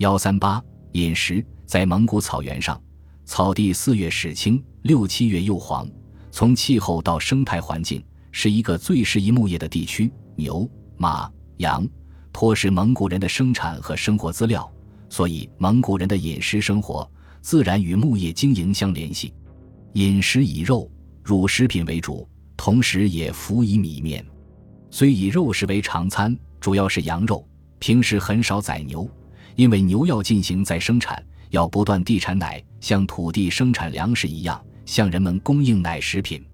幺三八饮食，在蒙古草原上，草地四月始青，六七月又黄。从气候到生态环境，是一个最适宜牧业的地区。牛、马、羊，托是蒙古人的生产和生活资料，所以蒙古人的饮食生活自然与牧业经营相联系。饮食以肉、乳食品为主，同时也辅以米面。虽以肉食为常餐，主要是羊肉，平时很少宰牛。因为牛要进行再生产，要不断地产奶，像土地生产粮食一样，向人们供应奶食品。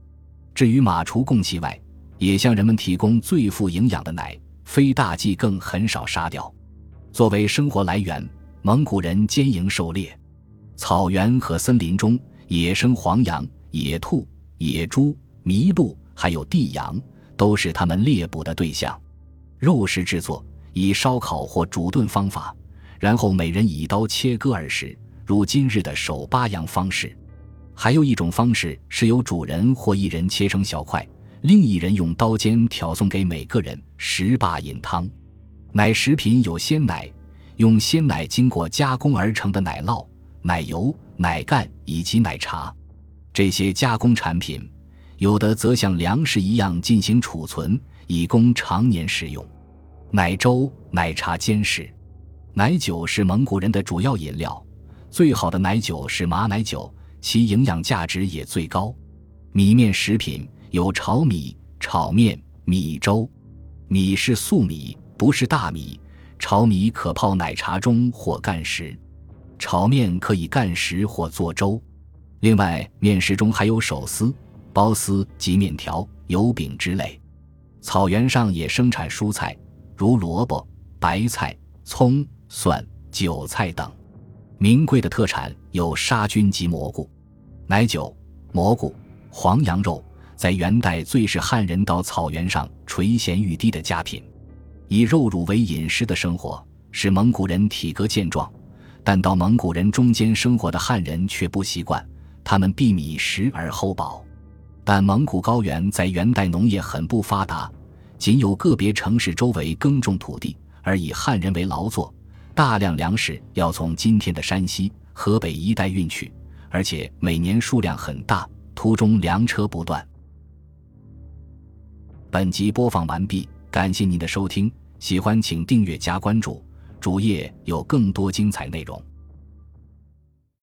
至于马，除供气外，也向人们提供最富营养的奶。非大忌更很少杀掉。作为生活来源，蒙古人兼营狩猎，草原和森林中野生黄羊、野兔、野猪、麋鹿，还有地羊，都是他们猎捕的对象。肉食制作以烧烤或煮炖方法。然后每人以刀切割而食，如今日的手扒羊方式。还有一种方式是由主人或一人切成小块，另一人用刀尖挑送给每个人食罢饮汤。奶食品有鲜奶，用鲜奶经过加工而成的奶酪、奶油、奶干以及奶茶。这些加工产品，有的则像粮食一样进行储存，以供常年食用。奶粥、奶茶兼食。奶酒是蒙古人的主要饮料，最好的奶酒是马奶酒，其营养价值也最高。米面食品有炒米、炒面、米粥。米是粟米，不是大米。炒米可泡奶茶中或干食，炒面可以干食或做粥。另外，面食中还有手撕、包丝及面条、油饼之类。草原上也生产蔬菜，如萝卜、白菜、葱。蒜、韭菜等，名贵的特产有杀菌及蘑菇、奶酒、蘑菇、黄羊肉，在元代最是汉人到草原上垂涎欲滴的佳品。以肉乳为饮食的生活，使蒙古人体格健壮，但到蒙古人中间生活的汉人却不习惯，他们避米食而后饱。但蒙古高原在元代农业很不发达，仅有个别城市周围耕种土地，而以汉人为劳作。大量粮食要从今天的山西、河北一带运去，而且每年数量很大，途中粮车不断。本集播放完毕，感谢您的收听，喜欢请订阅加关注，主页有更多精彩内容。